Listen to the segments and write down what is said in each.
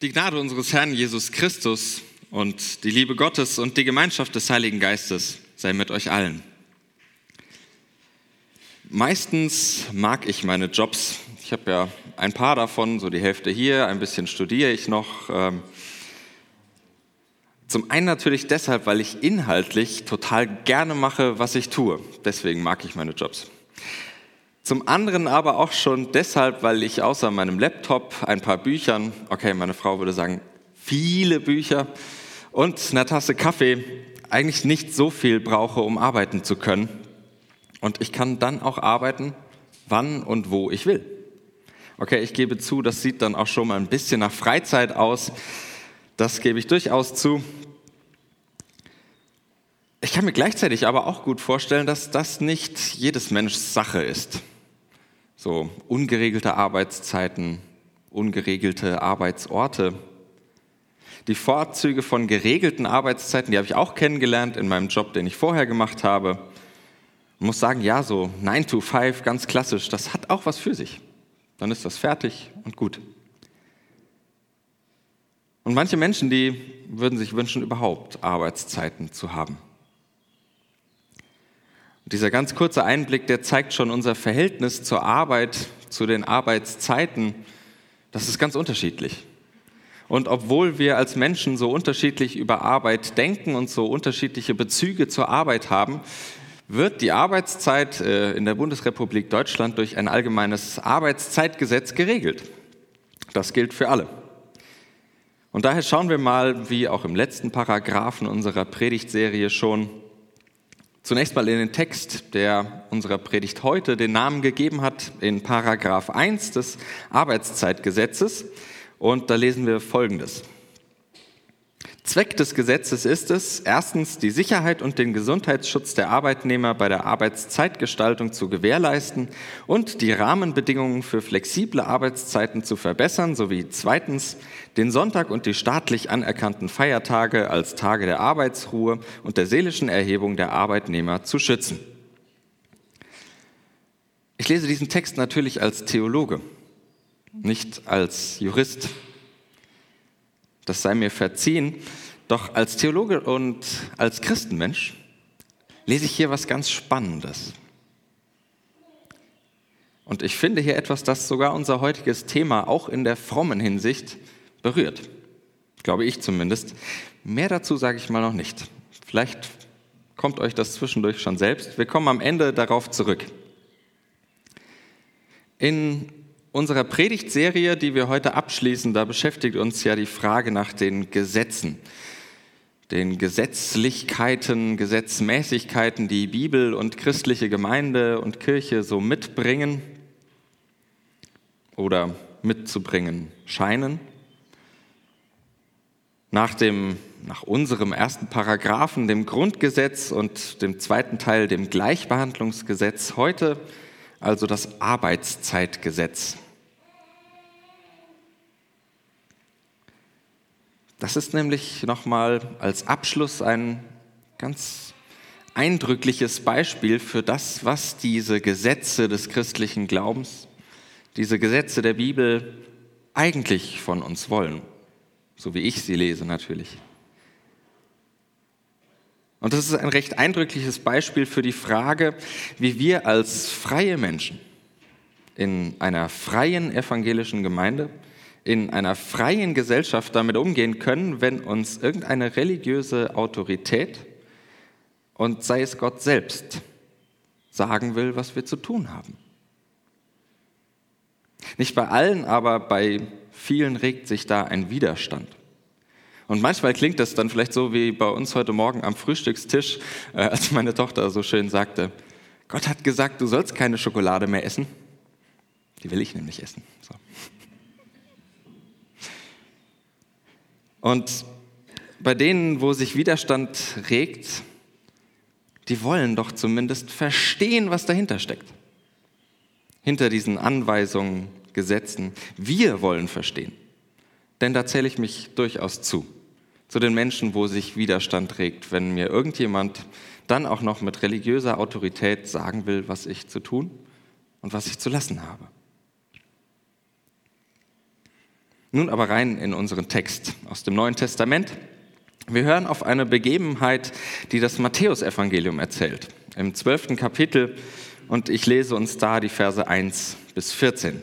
Die Gnade unseres Herrn Jesus Christus und die Liebe Gottes und die Gemeinschaft des Heiligen Geistes sei mit euch allen. Meistens mag ich meine Jobs. Ich habe ja ein paar davon, so die Hälfte hier, ein bisschen studiere ich noch. Ähm, zum einen natürlich deshalb, weil ich inhaltlich total gerne mache, was ich tue. Deswegen mag ich meine Jobs. Zum anderen aber auch schon deshalb, weil ich außer meinem Laptop, ein paar Büchern, okay, meine Frau würde sagen, viele Bücher und einer Tasse Kaffee eigentlich nicht so viel brauche, um arbeiten zu können. Und ich kann dann auch arbeiten, wann und wo ich will. Okay, ich gebe zu, das sieht dann auch schon mal ein bisschen nach Freizeit aus. Das gebe ich durchaus zu. Ich kann mir gleichzeitig aber auch gut vorstellen, dass das nicht jedes Menschs Sache ist. So ungeregelte Arbeitszeiten, ungeregelte Arbeitsorte. Die Vorzüge von geregelten Arbeitszeiten, die habe ich auch kennengelernt in meinem Job, den ich vorher gemacht habe. Ich muss sagen, ja, so 9 to 5, ganz klassisch, das hat auch was für sich. Dann ist das fertig und gut. Und manche Menschen, die würden sich wünschen, überhaupt Arbeitszeiten zu haben. Dieser ganz kurze Einblick, der zeigt schon unser Verhältnis zur Arbeit, zu den Arbeitszeiten. Das ist ganz unterschiedlich. Und obwohl wir als Menschen so unterschiedlich über Arbeit denken und so unterschiedliche Bezüge zur Arbeit haben, wird die Arbeitszeit äh, in der Bundesrepublik Deutschland durch ein allgemeines Arbeitszeitgesetz geregelt. Das gilt für alle. Und daher schauen wir mal, wie auch im letzten Paragraphen unserer Predigtserie schon, Zunächst mal in den Text, der unserer Predigt heute den Namen gegeben hat, in Paragraph 1 des Arbeitszeitgesetzes. Und da lesen wir Folgendes. Zweck des Gesetzes ist es, erstens die Sicherheit und den Gesundheitsschutz der Arbeitnehmer bei der Arbeitszeitgestaltung zu gewährleisten und die Rahmenbedingungen für flexible Arbeitszeiten zu verbessern, sowie zweitens den Sonntag und die staatlich anerkannten Feiertage als Tage der Arbeitsruhe und der seelischen Erhebung der Arbeitnehmer zu schützen. Ich lese diesen Text natürlich als Theologe, nicht als Jurist das sei mir verziehen. Doch als Theologe und als Christenmensch lese ich hier was ganz Spannendes. Und ich finde hier etwas, das sogar unser heutiges Thema auch in der frommen Hinsicht berührt. Glaube ich zumindest. Mehr dazu sage ich mal noch nicht. Vielleicht kommt euch das zwischendurch schon selbst. Wir kommen am Ende darauf zurück. In unserer Predigtserie, die wir heute abschließen, da beschäftigt uns ja die Frage nach den Gesetzen, den Gesetzlichkeiten, Gesetzmäßigkeiten, die Bibel und christliche Gemeinde und Kirche so mitbringen oder mitzubringen scheinen. Nach, dem, nach unserem ersten Paragraphen, dem Grundgesetz und dem zweiten Teil, dem Gleichbehandlungsgesetz, heute also das Arbeitszeitgesetz. Das ist nämlich nochmal als Abschluss ein ganz eindrückliches Beispiel für das, was diese Gesetze des christlichen Glaubens, diese Gesetze der Bibel eigentlich von uns wollen, so wie ich sie lese natürlich. Und das ist ein recht eindrückliches Beispiel für die Frage, wie wir als freie Menschen in einer freien evangelischen Gemeinde, in einer freien Gesellschaft damit umgehen können, wenn uns irgendeine religiöse Autorität und sei es Gott selbst sagen will, was wir zu tun haben. Nicht bei allen, aber bei vielen regt sich da ein Widerstand. Und manchmal klingt das dann vielleicht so wie bei uns heute Morgen am Frühstückstisch, äh, als meine Tochter so schön sagte, Gott hat gesagt, du sollst keine Schokolade mehr essen. Die will ich nämlich essen. So. Und bei denen, wo sich Widerstand regt, die wollen doch zumindest verstehen, was dahinter steckt. Hinter diesen Anweisungen, Gesetzen. Wir wollen verstehen. Denn da zähle ich mich durchaus zu zu den Menschen, wo sich Widerstand regt, wenn mir irgendjemand dann auch noch mit religiöser Autorität sagen will, was ich zu tun und was ich zu lassen habe. Nun aber rein in unseren Text aus dem Neuen Testament. Wir hören auf eine Begebenheit, die das Matthäusevangelium erzählt, im zwölften Kapitel, und ich lese uns da die Verse 1 bis 14.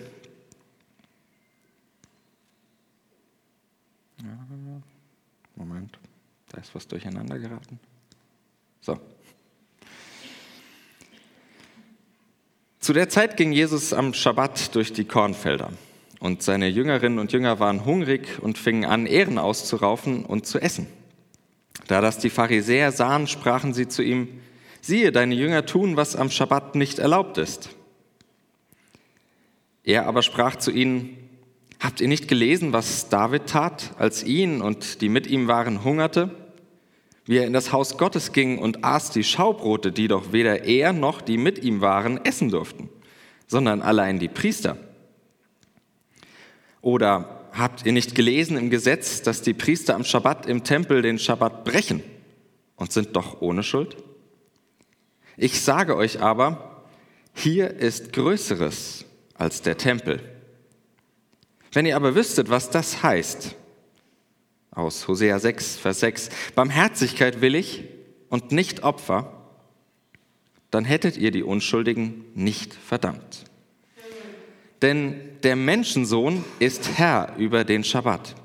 da ist was durcheinander geraten. So. Zu der Zeit ging Jesus am Schabbat durch die Kornfelder. Und seine Jüngerinnen und Jünger waren hungrig und fingen an, Ehren auszuraufen und zu essen. Da das die Pharisäer sahen, sprachen sie zu ihm, siehe, deine Jünger tun, was am Schabbat nicht erlaubt ist. Er aber sprach zu ihnen, habt ihr nicht gelesen, was David tat, als ihn und die mit ihm waren hungerte? Wie er in das Haus Gottes ging und aß die Schaubrote, die doch weder er noch die mit ihm waren essen durften, sondern allein die Priester. Oder habt ihr nicht gelesen im Gesetz, dass die Priester am Schabbat im Tempel den Schabbat brechen und sind doch ohne Schuld? Ich sage euch aber, hier ist Größeres als der Tempel. Wenn ihr aber wüsstet, was das heißt, aus Hosea 6, Vers 6, Barmherzigkeit will ich und nicht Opfer, dann hättet ihr die Unschuldigen nicht verdammt. Denn der Menschensohn ist Herr über den Schabbat.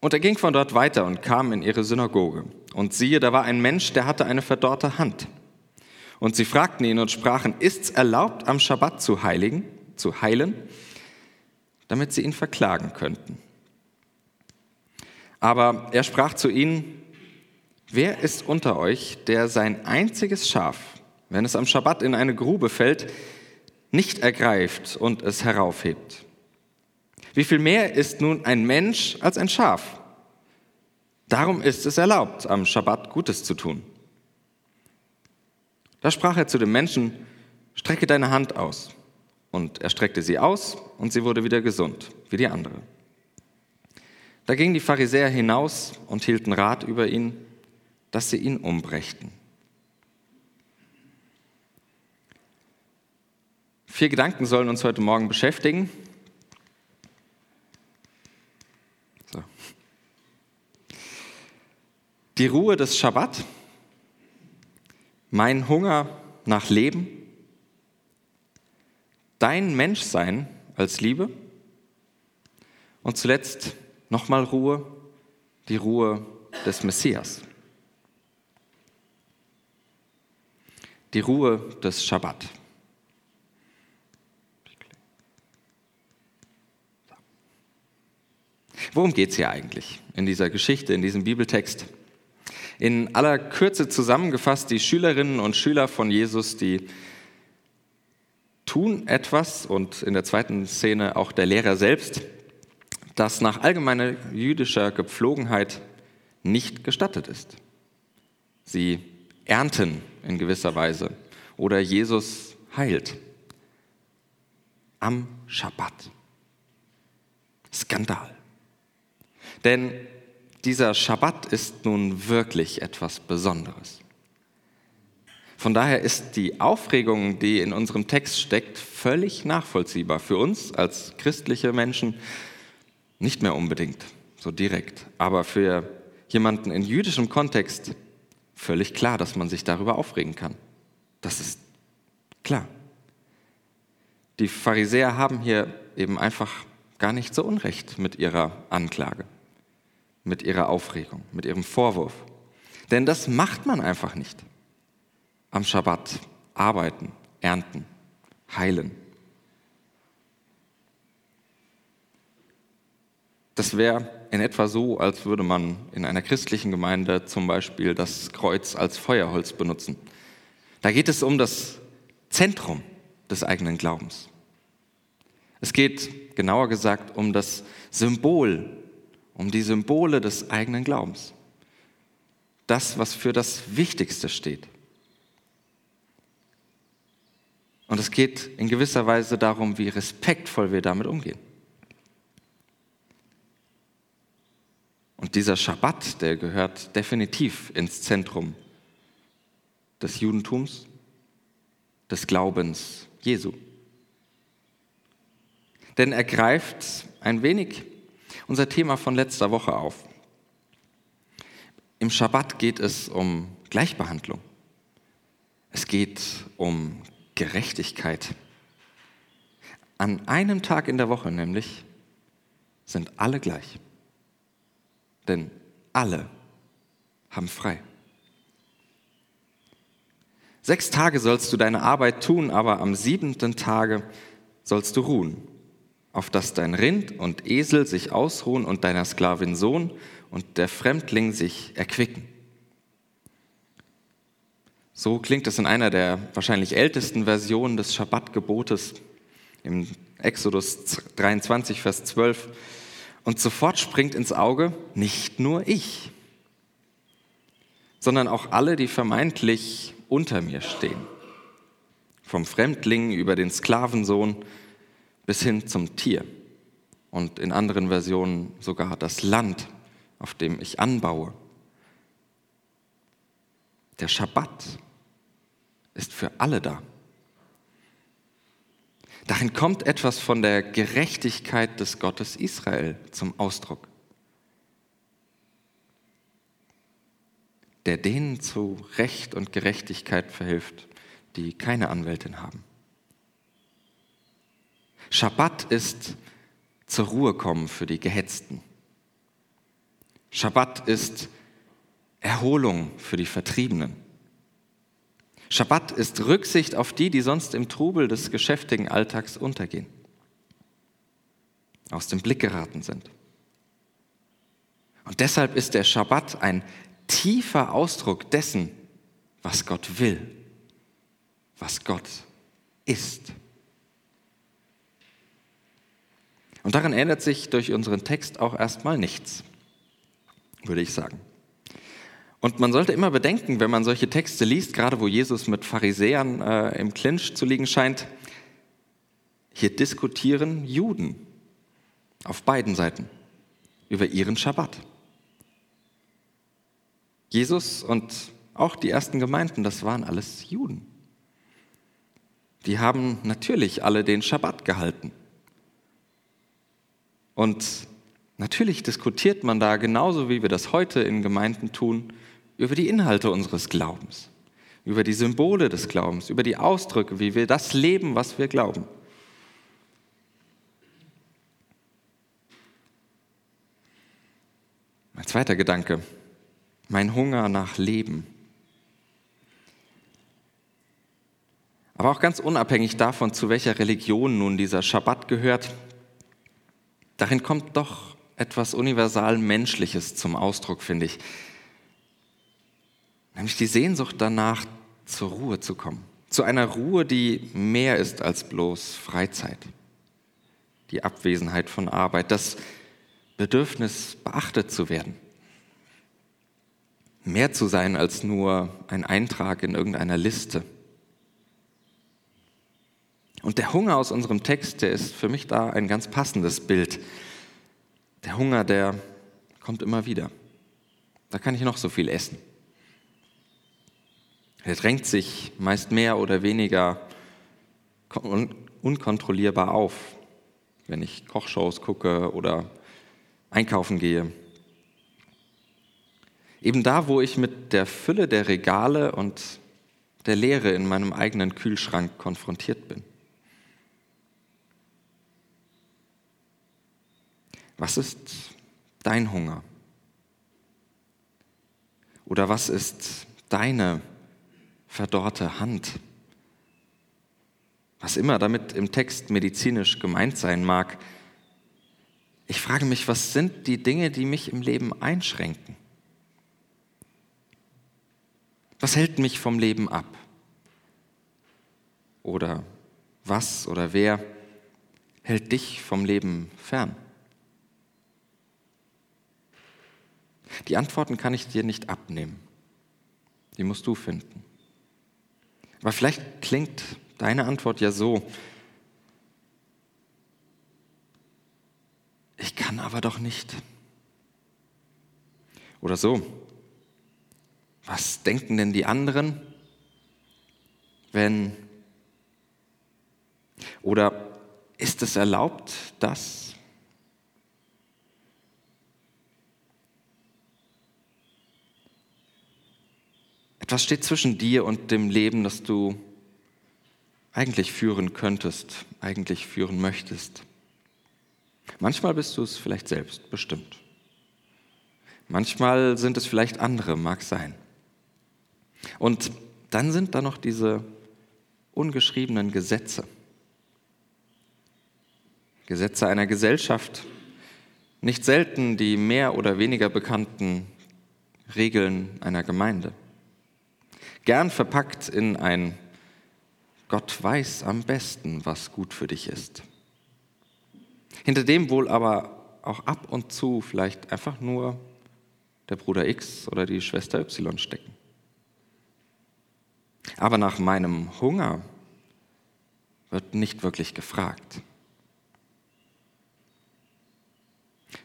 Und er ging von dort weiter und kam in ihre Synagoge. Und siehe, da war ein Mensch, der hatte eine verdorrte Hand. Und sie fragten ihn und sprachen, ist's erlaubt, am Schabbat zu heiligen, zu heilen, damit sie ihn verklagen könnten. Aber er sprach zu ihnen, wer ist unter euch, der sein einziges Schaf, wenn es am Schabbat in eine Grube fällt, nicht ergreift und es heraufhebt. Wie viel mehr ist nun ein Mensch als ein Schaf? Darum ist es erlaubt, am Schabbat Gutes zu tun. Da sprach er zu dem Menschen, strecke deine Hand aus. Und er streckte sie aus und sie wurde wieder gesund, wie die andere. Da gingen die Pharisäer hinaus und hielten Rat über ihn, dass sie ihn umbrächten. Vier Gedanken sollen uns heute Morgen beschäftigen. So. Die Ruhe des Schabbat, mein Hunger nach Leben, dein Menschsein als Liebe und zuletzt nochmal Ruhe, die Ruhe des Messias. Die Ruhe des Schabbat. Worum geht es hier eigentlich in dieser Geschichte, in diesem Bibeltext? In aller Kürze zusammengefasst, die Schülerinnen und Schüler von Jesus, die tun etwas und in der zweiten Szene auch der Lehrer selbst, das nach allgemeiner jüdischer Gepflogenheit nicht gestattet ist. Sie ernten in gewisser Weise oder Jesus heilt am Schabbat. Skandal. Denn dieser Schabbat ist nun wirklich etwas Besonderes. Von daher ist die Aufregung, die in unserem Text steckt, völlig nachvollziehbar. Für uns als christliche Menschen nicht mehr unbedingt so direkt, aber für jemanden in jüdischem Kontext völlig klar, dass man sich darüber aufregen kann. Das ist klar. Die Pharisäer haben hier eben einfach gar nicht so Unrecht mit ihrer Anklage mit ihrer Aufregung, mit ihrem Vorwurf. Denn das macht man einfach nicht. Am Schabbat arbeiten, ernten, heilen. Das wäre in etwa so, als würde man in einer christlichen Gemeinde zum Beispiel das Kreuz als Feuerholz benutzen. Da geht es um das Zentrum des eigenen Glaubens. Es geht genauer gesagt um das Symbol um die Symbole des eigenen Glaubens. Das, was für das Wichtigste steht. Und es geht in gewisser Weise darum, wie respektvoll wir damit umgehen. Und dieser Schabbat, der gehört definitiv ins Zentrum des Judentums, des Glaubens Jesu. Denn er greift ein wenig unser Thema von letzter Woche auf. Im Schabbat geht es um Gleichbehandlung. Es geht um Gerechtigkeit. An einem Tag in der Woche nämlich sind alle gleich. Denn alle haben frei. Sechs Tage sollst du deine Arbeit tun, aber am siebenten Tage sollst du ruhen, auf dass dein Rind und Esel sich ausruhen und deiner Sklavin Sohn und der Fremdling sich erquicken. So klingt es in einer der wahrscheinlich ältesten Versionen des Schabbatgebotes im Exodus 23, Vers 12. Und sofort springt ins Auge, nicht nur ich, sondern auch alle, die vermeintlich unter mir stehen. Vom Fremdling über den Sklavensohn bis hin zum Tier und in anderen Versionen sogar das Land, auf dem ich anbaue. Der Schabbat ist für alle da. Darin kommt etwas von der Gerechtigkeit des Gottes Israel zum Ausdruck, der denen zu Recht und Gerechtigkeit verhilft, die keine Anwältin haben. Schabbat ist zur Ruhe kommen für die Gehetzten. Schabbat ist Erholung für die Vertriebenen. Schabbat ist Rücksicht auf die, die sonst im Trubel des geschäftigen Alltags untergehen, aus dem Blick geraten sind. Und deshalb ist der Schabbat ein tiefer Ausdruck dessen, was Gott will, was Gott ist. Und daran ändert sich durch unseren Text auch erstmal nichts, würde ich sagen. Und man sollte immer bedenken, wenn man solche Texte liest, gerade wo Jesus mit Pharisäern äh, im Clinch zu liegen scheint, hier diskutieren Juden auf beiden Seiten über ihren Schabbat. Jesus und auch die ersten Gemeinden, das waren alles Juden. Die haben natürlich alle den Schabbat gehalten. Und natürlich diskutiert man da genauso, wie wir das heute in Gemeinden tun, über die Inhalte unseres Glaubens, über die Symbole des Glaubens, über die Ausdrücke, wie wir das leben, was wir glauben. Mein zweiter Gedanke, mein Hunger nach Leben. Aber auch ganz unabhängig davon, zu welcher Religion nun dieser Schabbat gehört, darin kommt doch etwas universal Menschliches zum Ausdruck, finde ich. Nämlich die Sehnsucht danach, zur Ruhe zu kommen. Zu einer Ruhe, die mehr ist als bloß Freizeit. Die Abwesenheit von Arbeit, das Bedürfnis, beachtet zu werden. Mehr zu sein als nur ein Eintrag in irgendeiner Liste. Und der Hunger aus unserem Text, der ist für mich da ein ganz passendes Bild. Der Hunger, der kommt immer wieder. Da kann ich noch so viel essen. Er drängt sich meist mehr oder weniger unkontrollierbar auf, wenn ich Kochshows gucke oder einkaufen gehe. Eben da, wo ich mit der Fülle der Regale und der Leere in meinem eigenen Kühlschrank konfrontiert bin. Was ist dein Hunger? Oder was ist deine verdorrte Hand. Was immer damit im Text medizinisch gemeint sein mag. Ich frage mich, was sind die Dinge, die mich im Leben einschränken? Was hält mich vom Leben ab? Oder was oder wer hält dich vom Leben fern? Die Antworten kann ich dir nicht abnehmen. Die musst du finden. Aber vielleicht klingt deine Antwort ja so, ich kann aber doch nicht. Oder so, was denken denn die anderen, wenn... Oder Ist es erlaubt, das? Etwas steht zwischen dir und dem Leben, das du eigentlich führen könntest, eigentlich führen möchtest. Manchmal bist du es vielleicht selbst, bestimmt. Manchmal sind es vielleicht andere, mag sein. Und dann sind da noch diese ungeschriebenen Gesetze. Gesetze einer Gesellschaft, nicht selten die mehr oder weniger bekannten Regeln einer Gemeinde. Gern verpackt in ein Gott weiß am besten, was gut für dich ist. Hinter dem wohl aber auch ab und zu vielleicht einfach nur der Bruder X oder die Schwester Y stecken. Aber nach meinem Hunger wird nicht wirklich gefragt.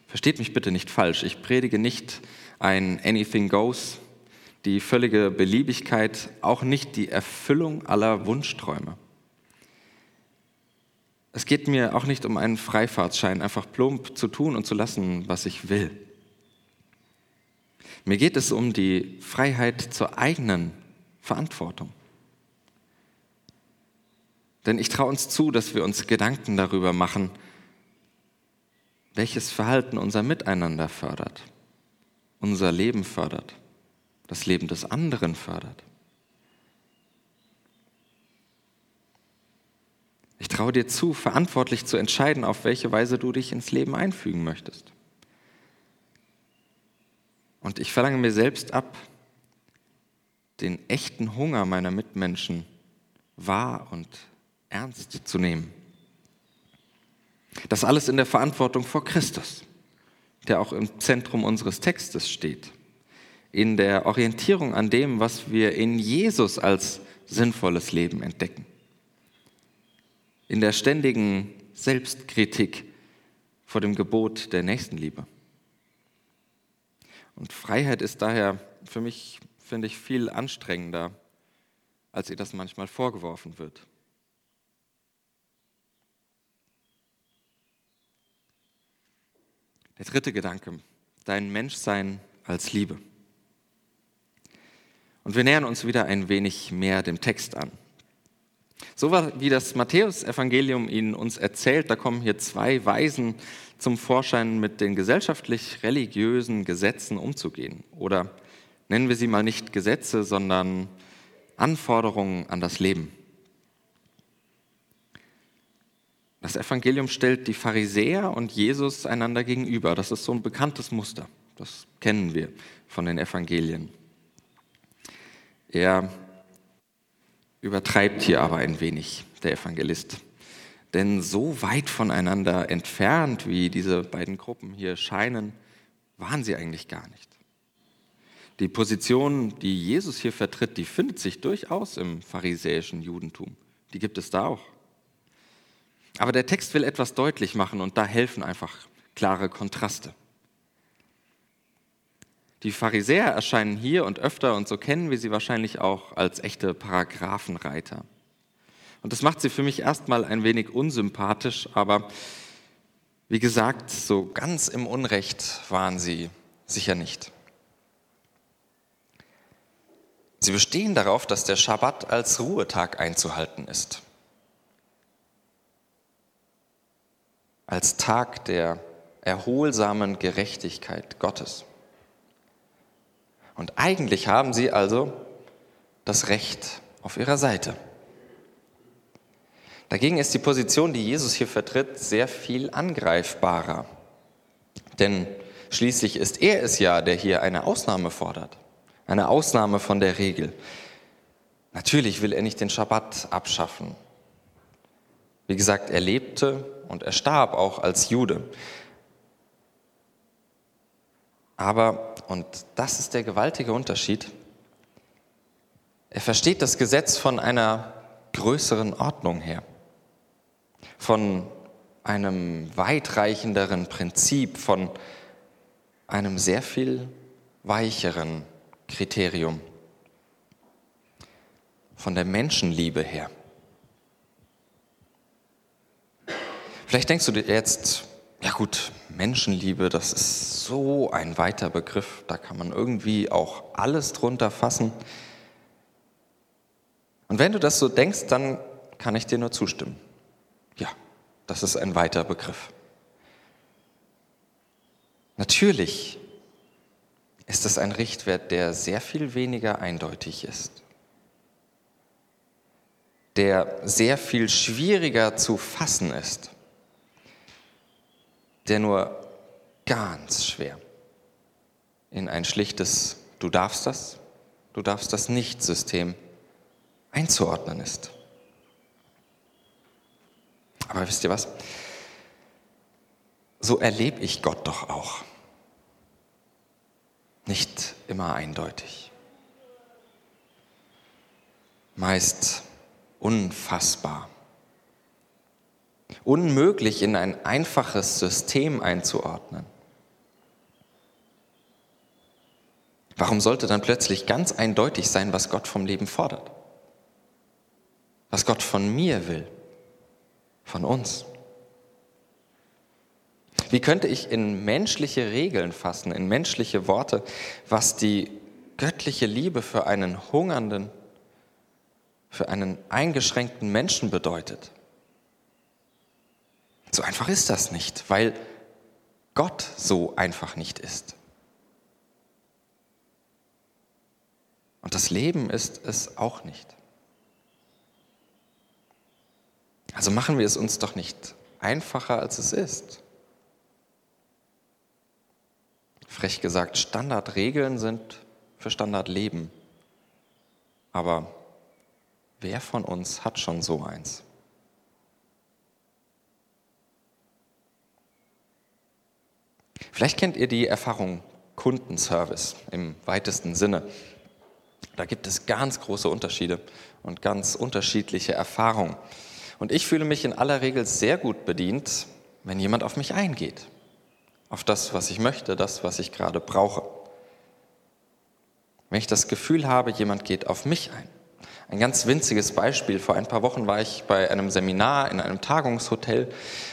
Versteht mich bitte nicht falsch, ich predige nicht ein Anything Goes, die völlige Beliebigkeit, auch nicht die Erfüllung aller Wunschträume. Es geht mir auch nicht um einen Freifahrtschein, einfach plump zu tun und zu lassen, was ich will. Mir geht es um die Freiheit zur eigenen Verantwortung. Denn ich traue uns zu, dass wir uns Gedanken darüber machen, welches Verhalten unser Miteinander fördert, unser Leben fördert, das Leben des anderen fördert. Ich traue dir zu, verantwortlich zu entscheiden, auf welche Weise du dich ins Leben einfügen möchtest. Und ich verlange mir selbst ab, den echten Hunger meiner Mitmenschen wahr und ernst zu nehmen. Das alles in der Verantwortung vor Christus, der auch im Zentrum unseres Textes steht. In der Orientierung an dem, was wir in Jesus als sinnvolles Leben entdecken. In der ständigen Selbstkritik vor dem Gebot der Nächstenliebe. Und Freiheit ist daher für mich, finde ich, viel anstrengender, als ihr das manchmal vorgeworfen wird. Der dritte Gedanke, dein Menschsein als Liebe. Und wir nähern uns wieder ein wenig mehr dem Text an. So wie das Matthäusevangelium Ihnen uns erzählt, da kommen hier zwei Weisen zum Vorschein, mit den gesellschaftlich-religiösen Gesetzen umzugehen. Oder nennen wir sie mal nicht Gesetze, sondern Anforderungen an das Leben. Das Evangelium stellt die Pharisäer und Jesus einander gegenüber. Das ist so ein bekanntes Muster. Das kennen wir von den Evangelien. Er übertreibt hier aber ein wenig, der Evangelist. Denn so weit voneinander entfernt, wie diese beiden Gruppen hier scheinen, waren sie eigentlich gar nicht. Die Position, die Jesus hier vertritt, die findet sich durchaus im pharisäischen Judentum. Die gibt es da auch. Aber der Text will etwas deutlich machen und da helfen einfach klare Kontraste. Die Pharisäer erscheinen hier und öfter, und so kennen wir sie wahrscheinlich auch, als echte Paragraphenreiter. Und das macht sie für mich erstmal ein wenig unsympathisch, aber wie gesagt, so ganz im Unrecht waren sie sicher nicht. Sie bestehen darauf, dass der Schabbat als Ruhetag einzuhalten ist. Als Tag der erholsamen Gerechtigkeit Gottes. Und eigentlich haben sie also das Recht auf ihrer Seite. Dagegen ist die Position, die Jesus hier vertritt, sehr viel angreifbarer. Denn schließlich ist er es ja, der hier eine Ausnahme fordert. Eine Ausnahme von der Regel. Natürlich will er nicht den Schabbat abschaffen. Wie gesagt, er lebte und er starb auch als Jude. Aber, und das ist der gewaltige Unterschied, er versteht das Gesetz von einer größeren Ordnung her, von einem weitreichenderen Prinzip, von einem sehr viel weicheren Kriterium, von der Menschenliebe her. Vielleicht denkst du dir jetzt, ja gut, Menschenliebe, das ist so ein weiter Begriff, da kann man irgendwie auch alles drunter fassen. Und wenn du das so denkst, dann kann ich dir nur zustimmen. Ja, das ist ein weiter Begriff. Natürlich ist es ein Richtwert, der sehr viel weniger eindeutig ist, der sehr viel schwieriger zu fassen ist der nur ganz schwer in ein schlichtes Du darfst das, du darfst das nicht System einzuordnen ist. Aber wisst ihr was? So erlebe ich Gott doch auch. Nicht immer eindeutig. Meist unfassbar unmöglich in ein einfaches System einzuordnen. Warum sollte dann plötzlich ganz eindeutig sein, was Gott vom Leben fordert? Was Gott von mir will? Von uns? Wie könnte ich in menschliche Regeln fassen, in menschliche Worte, was die göttliche Liebe für einen hungernden, für einen eingeschränkten Menschen bedeutet? So einfach ist das nicht, weil Gott so einfach nicht ist. Und das Leben ist es auch nicht. Also machen wir es uns doch nicht einfacher, als es ist. Frech gesagt, Standardregeln sind für Standardleben. Aber wer von uns hat schon so eins? Vielleicht kennt ihr die Erfahrung Kundenservice im weitesten Sinne. Da gibt es ganz große Unterschiede und ganz unterschiedliche Erfahrungen. Und ich fühle mich in aller Regel sehr gut bedient, wenn jemand auf mich eingeht, auf das, was ich möchte, das, was ich gerade brauche. Wenn ich das Gefühl habe, jemand geht auf mich ein. Ein ganz winziges Beispiel. Vor ein paar Wochen war ich bei einem Seminar in einem Tagungshotel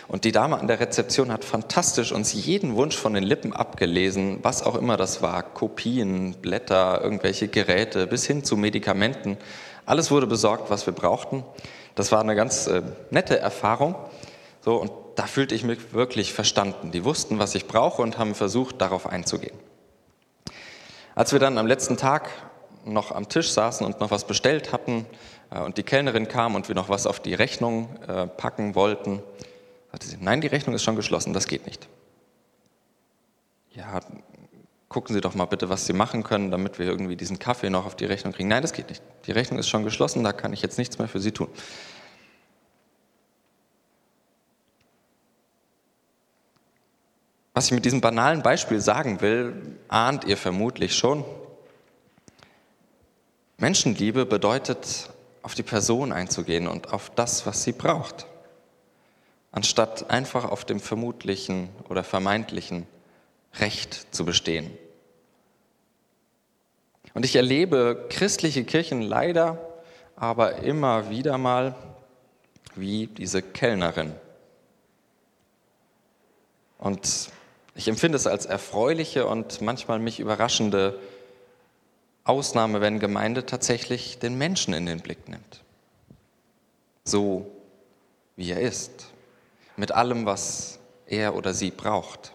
und die Dame an der Rezeption hat fantastisch uns jeden Wunsch von den Lippen abgelesen, was auch immer das war. Kopien, Blätter, irgendwelche Geräte bis hin zu Medikamenten. Alles wurde besorgt, was wir brauchten. Das war eine ganz äh, nette Erfahrung. So, und da fühlte ich mich wirklich verstanden. Die wussten, was ich brauche und haben versucht, darauf einzugehen. Als wir dann am letzten Tag noch am Tisch saßen und noch was bestellt hatten äh, und die Kellnerin kam und wir noch was auf die Rechnung äh, packen wollten, sagte sie, nein, die Rechnung ist schon geschlossen, das geht nicht. Ja, gucken Sie doch mal bitte, was Sie machen können, damit wir irgendwie diesen Kaffee noch auf die Rechnung kriegen. Nein, das geht nicht. Die Rechnung ist schon geschlossen, da kann ich jetzt nichts mehr für Sie tun. Was ich mit diesem banalen Beispiel sagen will, ahnt ihr vermutlich schon. Menschenliebe bedeutet, auf die Person einzugehen und auf das, was sie braucht, anstatt einfach auf dem vermutlichen oder vermeintlichen Recht zu bestehen. Und ich erlebe christliche Kirchen leider aber immer wieder mal wie diese Kellnerin. Und ich empfinde es als erfreuliche und manchmal mich überraschende Ausnahme, wenn Gemeinde tatsächlich den Menschen in den Blick nimmt. So wie er ist. Mit allem, was er oder sie braucht.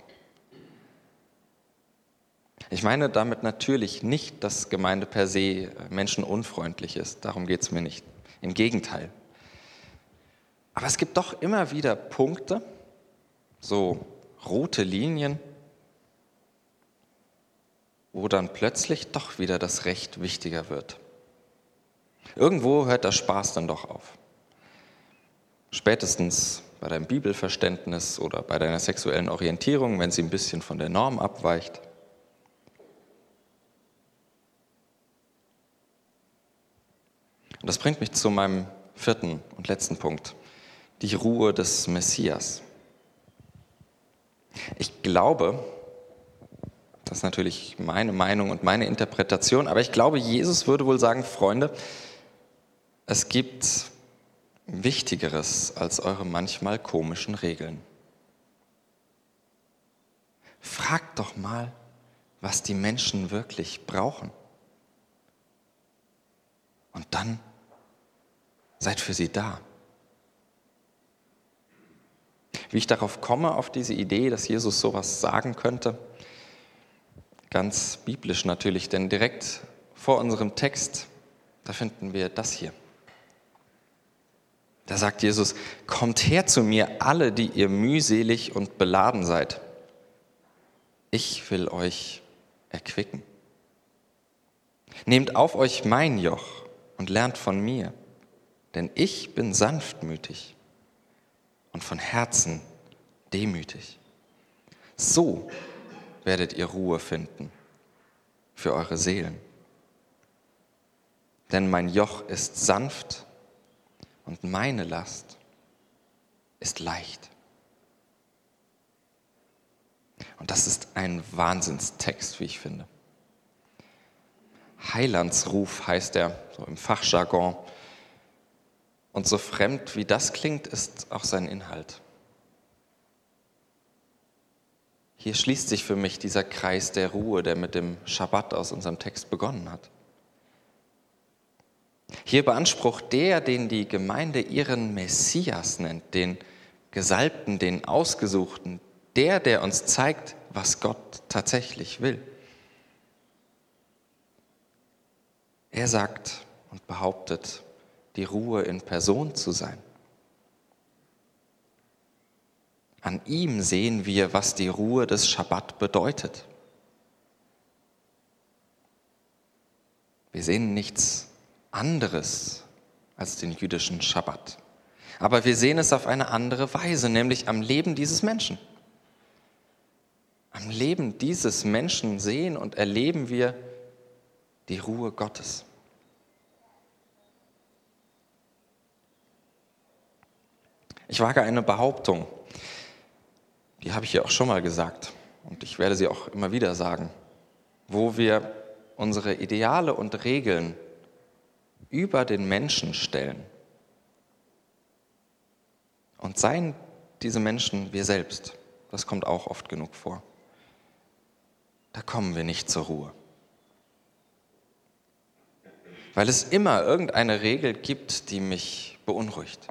Ich meine damit natürlich nicht, dass Gemeinde per se menschenunfreundlich ist. Darum geht es mir nicht. Im Gegenteil. Aber es gibt doch immer wieder Punkte, so rote Linien, wo dann plötzlich doch wieder das Recht wichtiger wird. Irgendwo hört der Spaß dann doch auf. Spätestens bei deinem Bibelverständnis oder bei deiner sexuellen Orientierung, wenn sie ein bisschen von der Norm abweicht. Und das bringt mich zu meinem vierten und letzten Punkt, die Ruhe des Messias. Ich glaube, das ist natürlich meine Meinung und meine Interpretation, aber ich glaube, Jesus würde wohl sagen, Freunde, es gibt Wichtigeres als eure manchmal komischen Regeln. Fragt doch mal, was die Menschen wirklich brauchen. Und dann seid für sie da. Wie ich darauf komme, auf diese Idee, dass Jesus sowas sagen könnte, ganz biblisch natürlich, denn direkt vor unserem Text, da finden wir das hier. Da sagt Jesus, kommt her zu mir alle, die ihr mühselig und beladen seid. Ich will euch erquicken. Nehmt auf euch mein Joch und lernt von mir, denn ich bin sanftmütig und von Herzen demütig. So werdet ihr Ruhe finden für eure Seelen. Denn mein Joch ist sanft und meine Last ist leicht. Und das ist ein Wahnsinnstext, wie ich finde. Heilandsruf heißt er, so im Fachjargon. Und so fremd wie das klingt, ist auch sein Inhalt. Hier schließt sich für mich dieser Kreis der Ruhe, der mit dem Schabbat aus unserem Text begonnen hat. Hier beansprucht der, den die Gemeinde ihren Messias nennt, den Gesalbten, den Ausgesuchten, der, der uns zeigt, was Gott tatsächlich will. Er sagt und behauptet, die Ruhe in Person zu sein. An ihm sehen wir, was die Ruhe des Schabbat bedeutet. Wir sehen nichts anderes als den jüdischen Schabbat. Aber wir sehen es auf eine andere Weise, nämlich am Leben dieses Menschen. Am Leben dieses Menschen sehen und erleben wir die Ruhe Gottes. Ich wage eine Behauptung, die habe ich ja auch schon mal gesagt und ich werde sie auch immer wieder sagen, wo wir unsere Ideale und Regeln über den Menschen stellen. Und seien diese Menschen wir selbst. Das kommt auch oft genug vor. Da kommen wir nicht zur Ruhe. Weil es immer irgendeine Regel gibt, die mich beunruhigt.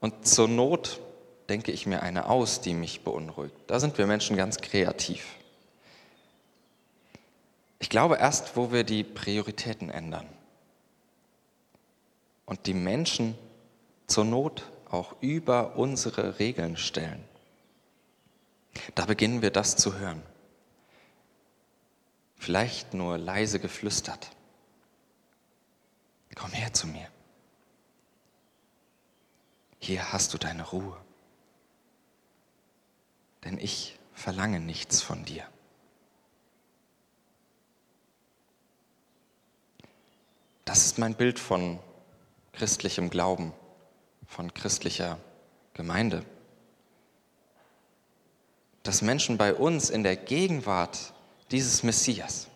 Und zur Not denke ich mir eine aus, die mich beunruhigt. Da sind wir Menschen ganz kreativ. Ich glaube erst, wo wir die Prioritäten ändern und die Menschen zur Not auch über unsere Regeln stellen. Da beginnen wir das zu hören. Vielleicht nur leise geflüstert. Komm her zu mir. Hier hast du deine Ruhe denn ich verlange nichts von dir. Das ist mein Bild von christlichem Glauben, von christlicher Gemeinde. Dass Menschen bei uns in der Gegenwart dieses Messias,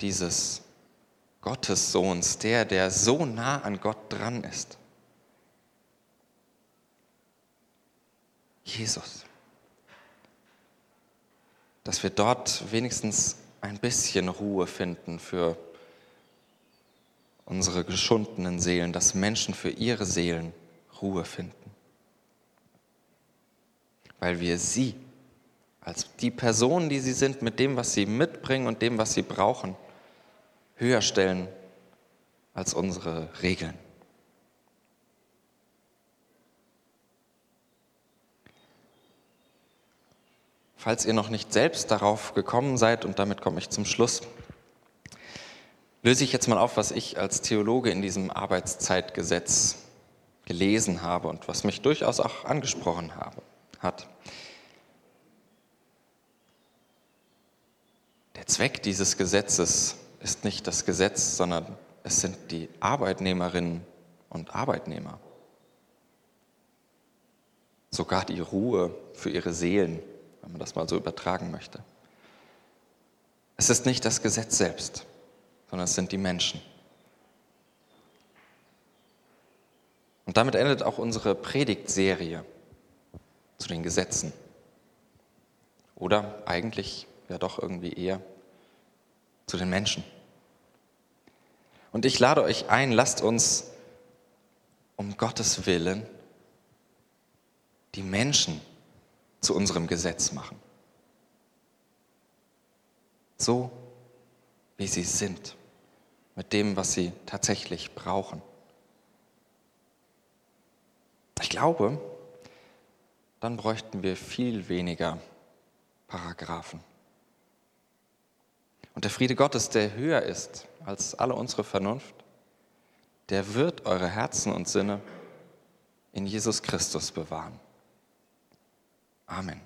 dieses Gottessohns, der, der so nah an Gott dran ist, Jesus. Dass wir dort wenigstens ein bisschen Ruhe finden für unsere geschundenen Seelen, dass Menschen für ihre Seelen Ruhe finden. Weil wir sie als die Personen, die sie sind, mit dem, was sie mitbringen und dem, was sie brauchen, höher stellen als unsere Regeln. Falls ihr noch nicht selbst darauf gekommen seid, und damit komme ich zum Schluss, löse ich jetzt mal auf, was ich als Theologe in diesem Arbeitszeitgesetz gelesen habe und was mich durchaus auch angesprochen habe, hat. Der Zweck dieses Gesetzes ist nicht das Gesetz, sondern es sind die Arbeitnehmerinnen und Arbeitnehmer. Sogar die Ruhe für ihre Seelen wenn man das mal so übertragen möchte. Es ist nicht das Gesetz selbst, sondern es sind die Menschen. Und damit endet auch unsere Predigtserie zu den Gesetzen. Oder eigentlich ja doch irgendwie eher zu den Menschen. Und ich lade euch ein, lasst uns um Gottes Willen die Menschen zu unserem Gesetz machen. So, wie sie sind, mit dem, was sie tatsächlich brauchen. Ich glaube, dann bräuchten wir viel weniger Paragraphen. Und der Friede Gottes, der höher ist als alle unsere Vernunft, der wird eure Herzen und Sinne in Jesus Christus bewahren. Amen.